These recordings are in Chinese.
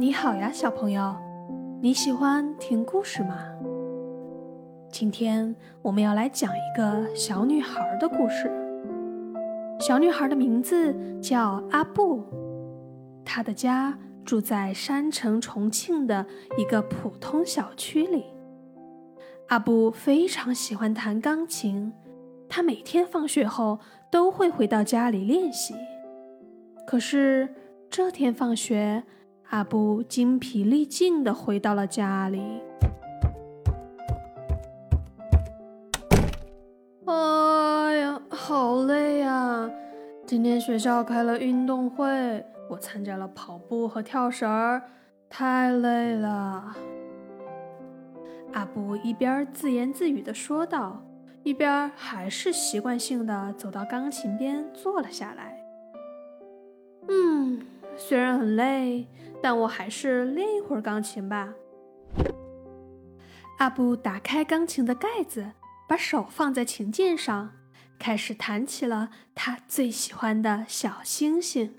你好呀，小朋友，你喜欢听故事吗？今天我们要来讲一个小女孩的故事。小女孩的名字叫阿布，她的家住在山城重庆的一个普通小区里。阿布非常喜欢弹钢琴，他每天放学后都会回到家里练习。可是这天放学，阿布精疲力尽地回到了家里。哎呀，好累呀！今天学校开了运动会，我参加了跑步和跳绳儿，太累了。阿布一边自言自语地说道，一边还是习惯性地走到钢琴边坐了下来。嗯，虽然很累，但我还是练一会儿钢琴吧。阿布打开钢琴的盖子，把手放在琴键上，开始弹起了他最喜欢的小星星。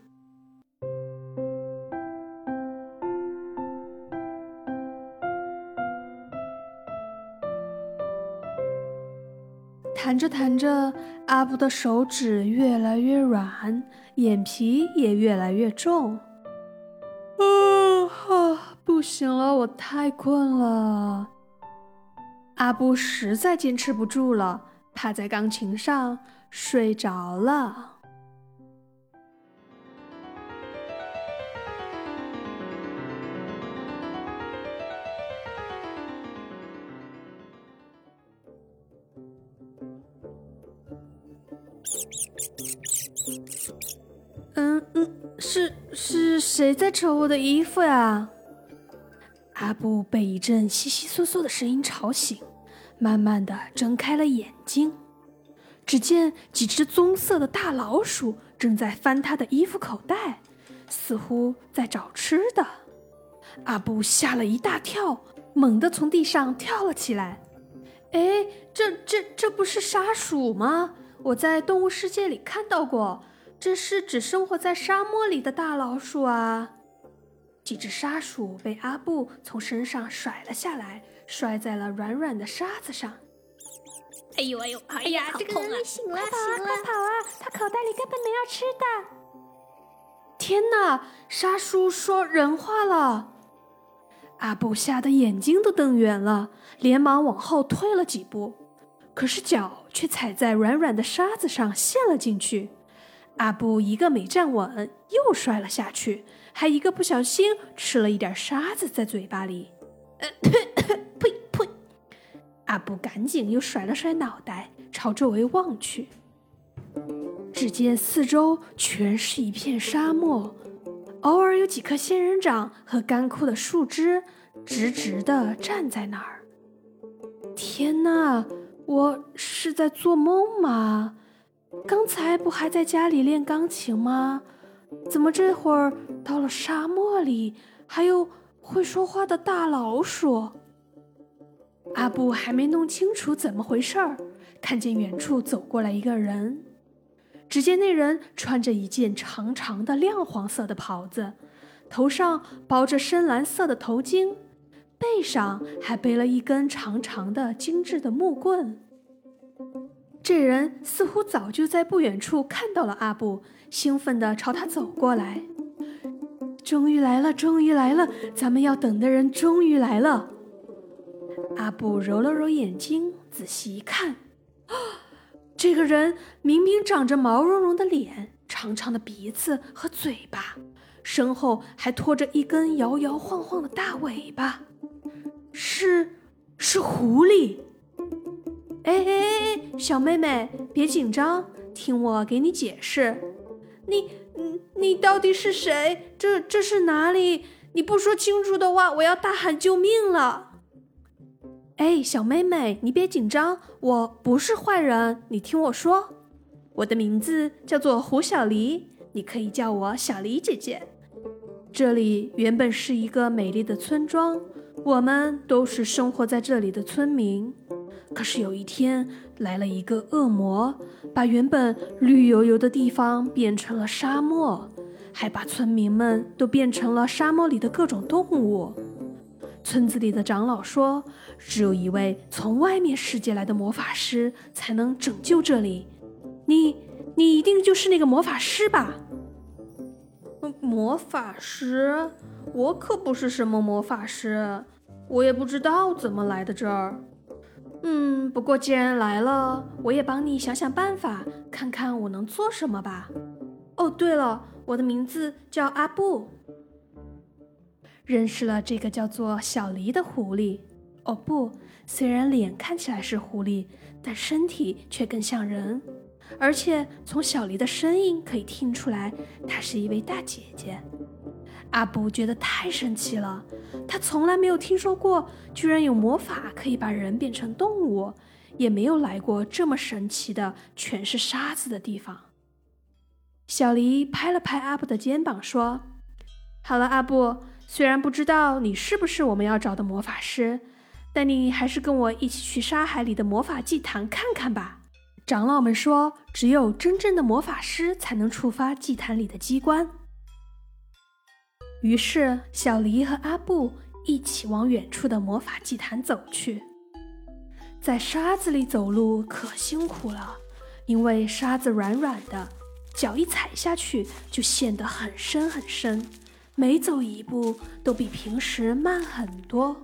弹着弹着，阿布的手指越来越软，眼皮也越来越重。啊哈！不行了，我太困了。阿布实在坚持不住了，趴在钢琴上睡着了。谁在扯我的衣服呀？阿布被一阵窸窸窣窣的声音吵醒，慢慢的睁开了眼睛。只见几只棕色的大老鼠正在翻他的衣服口袋，似乎在找吃的。阿布吓了一大跳，猛地从地上跳了起来。哎，这这这不是沙鼠吗？我在动物世界里看到过，这是只生活在沙漠里的大老鼠啊！几只沙鼠被阿布从身上甩了下来，摔在了软软的沙子上。哎呦哎呦，哎呀，这个你醒了，快跑啊！快跑啊！他口袋里根本没有吃的。天哪！沙叔说人话了。阿布吓得眼睛都瞪圆了，连忙往后退了几步，可是脚却踩在软软的沙子上陷了进去。阿布一个没站稳，又摔了下去，还一个不小心吃了一点沙子在嘴巴里。呸呸！阿布赶紧又甩了甩脑袋，朝周围望去。只见四周全是一片沙漠，偶尔有几棵仙人掌和干枯的树枝直直地站在那儿。天哪，我是在做梦吗？刚才不还在家里练钢琴吗？怎么这会儿到了沙漠里，还有会说话的大老鼠？阿布还没弄清楚怎么回事儿，看见远处走过来一个人。只见那人穿着一件长长的亮黄色的袍子，头上包着深蓝色的头巾，背上还背了一根长长的精致的木棍。这人似乎早就在不远处看到了阿布，兴奋地朝他走过来。终于来了，终于来了，咱们要等的人终于来了。阿布揉了揉眼睛，仔细一看，啊，这个人明明长着毛茸茸的脸、长长的鼻子和嘴巴，身后还拖着一根摇摇晃晃的大尾巴，是是狐狸。哎哎哎，小妹妹，别紧张，听我给你解释。你你你到底是谁？这这是哪里？你不说清楚的话，我要大喊救命了！哎，小妹妹，你别紧张，我不是坏人，你听我说，我的名字叫做胡小黎，你可以叫我小黎姐姐。这里原本是一个美丽的村庄，我们都是生活在这里的村民。可是有一天来了一个恶魔，把原本绿油油的地方变成了沙漠，还把村民们都变成了沙漠里的各种动物。村子里的长老说，只有一位从外面世界来的魔法师才能拯救这里。你，你一定就是那个魔法师吧？魔法师？我可不是什么魔法师，我也不知道怎么来的这儿。嗯，不过既然来了，我也帮你想想办法，看看我能做什么吧。哦，对了，我的名字叫阿布。认识了这个叫做小黎的狐狸。哦不，虽然脸看起来是狐狸，但身体却更像人。而且从小黎的声音可以听出来，她是一位大姐姐。阿布觉得太神奇了，他从来没有听说过，居然有魔法可以把人变成动物，也没有来过这么神奇的全是沙子的地方。小黎拍了拍阿布的肩膀，说：“好了，阿布，虽然不知道你是不是我们要找的魔法师，但你还是跟我一起去沙海里的魔法祭坛看看吧。长老们说，只有真正的魔法师才能触发祭坛里的机关。”于是，小黎和阿布一起往远处的魔法祭坛走去。在沙子里走路可辛苦了，因为沙子软软的，脚一踩下去就陷得很深很深，每走一步都比平时慢很多。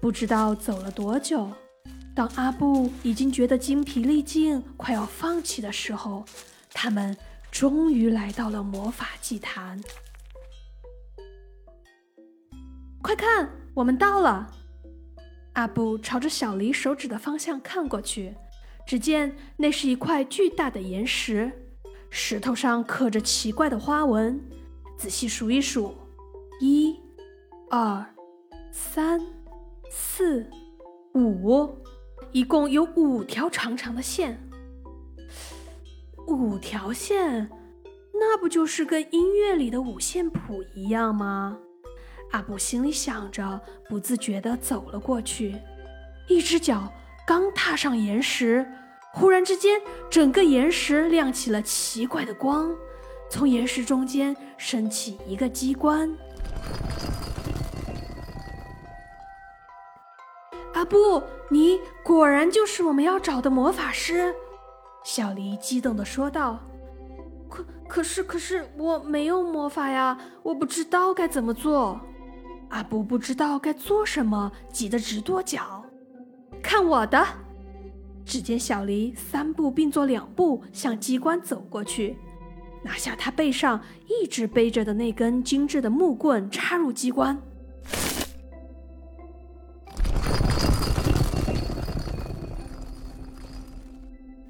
不知道走了多久，当阿布已经觉得精疲力尽、快要放弃的时候，他们终于来到了魔法祭坛。快看，我们到了！阿布朝着小黎手指的方向看过去，只见那是一块巨大的岩石，石头上刻着奇怪的花纹。仔细数一数，一、二、三、四、五，一共有五条长长的线。五条线，那不就是跟音乐里的五线谱一样吗？阿布心里想着，不自觉地走了过去。一只脚刚踏上岩石，忽然之间，整个岩石亮起了奇怪的光，从岩石中间升起一个机关。阿布，你果然就是我们要找的魔法师！小黎激动地说道。可可是可是我没有魔法呀，我不知道该怎么做。阿布不知道该做什么，急得直跺脚。看我的！只见小黎三步并作两步向机关走过去，拿下他背上一直背着的那根精致的木棍，插入机关。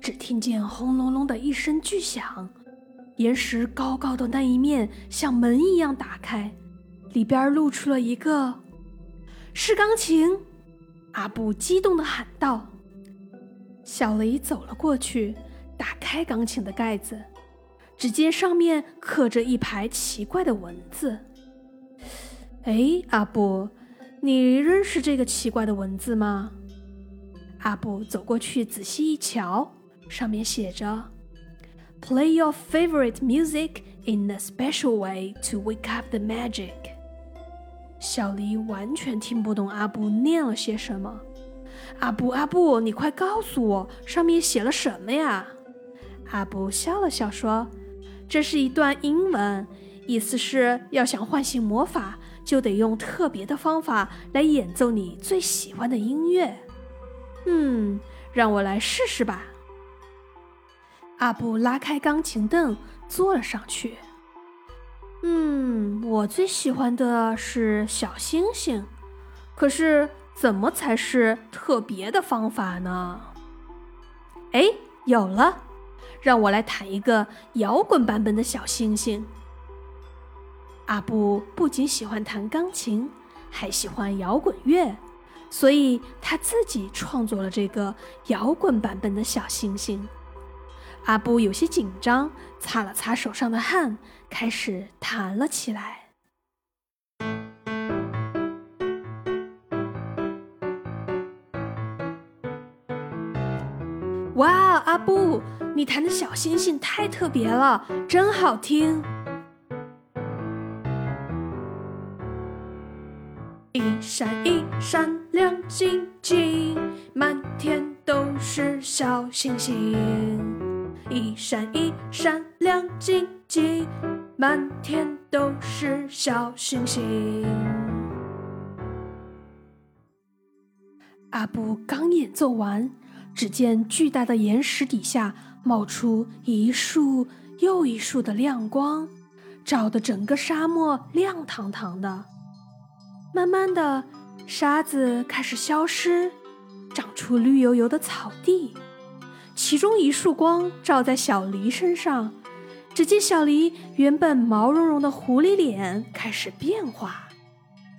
只听见轰隆隆的一声巨响，岩石高高的那一面像门一样打开。里边露出了一个是钢琴，阿布激动地喊道。小雷走了过去，打开钢琴的盖子，只见上面刻着一排奇怪的文字。哎，阿布，你认识这个奇怪的文字吗？阿布走过去仔细一瞧，上面写着：“Play your favorite music in a special way to wake up the magic。”小黎完全听不懂阿布念了些什么。阿布，阿布，你快告诉我，上面写了什么呀？阿布笑了笑说：“这是一段英文，意思是要想唤醒魔法，就得用特别的方法来演奏你最喜欢的音乐。”嗯，让我来试试吧。阿布拉开钢琴凳，坐了上去。嗯，我最喜欢的是小星星，可是怎么才是特别的方法呢？哎，有了，让我来弹一个摇滚版本的小星星。阿布不仅喜欢弹钢琴，还喜欢摇滚乐，所以他自己创作了这个摇滚版本的小星星。阿布有些紧张擦了擦手上的汗开始弹了起来。哇阿布你弹的小星星太特别了真好听。一闪一闪亮晶晶满天都是小星星。一闪一闪亮晶晶，满天都是小星星。阿布刚演奏完，只见巨大的岩石底下冒出一束又一束的亮光，照得整个沙漠亮堂堂的。慢慢的，沙子开始消失，长出绿油油的草地。其中一束光照在小狸身上，只见小狸原本毛茸茸的狐狸脸开始变化，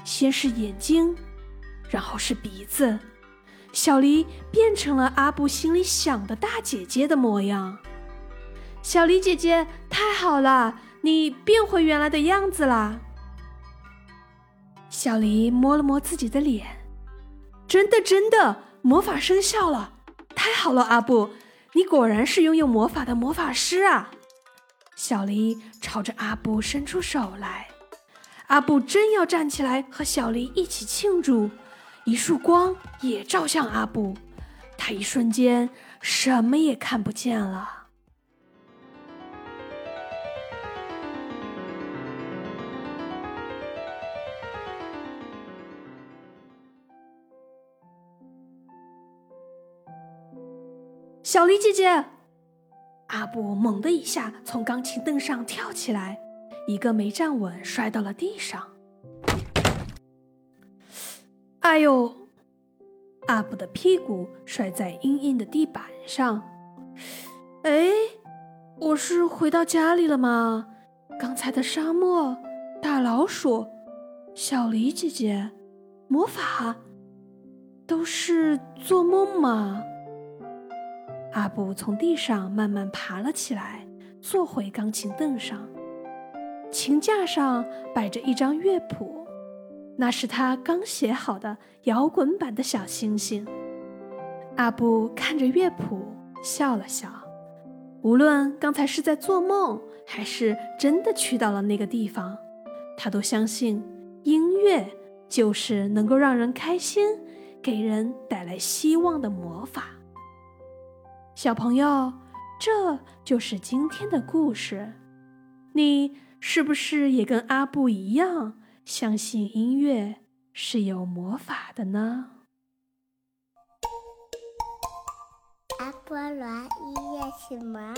先是眼睛，然后是鼻子。小狸变成了阿布心里想的大姐姐的模样。小狸姐姐，太好了，你变回原来的样子啦！小狸摸了摸自己的脸，真的，真的，魔法生效了！太好了，阿布，你果然是拥有魔法的魔法师啊！小狸朝着阿布伸出手来，阿布真要站起来和小狸一起庆祝。一束光也照向阿布，他一瞬间什么也看不见了。小狸姐姐，阿布猛地一下从钢琴凳上跳起来，一个没站稳，摔到了地上。哎呦！阿布的屁股摔在硬硬的地板上。哎，我是回到家里了吗？刚才的沙漠、大老鼠、小狸姐姐、魔法，都是做梦吗？阿布从地上慢慢爬了起来，坐回钢琴凳上。琴架上摆着一张乐谱。那是他刚写好的摇滚版的小星星。阿布看着乐谱笑了笑。无论刚才是在做梦，还是真的去到了那个地方，他都相信音乐就是能够让人开心、给人带来希望的魔法。小朋友，这就是今天的故事。你是不是也跟阿布一样？相信音乐是有魔法的呢。阿波罗音乐启蒙？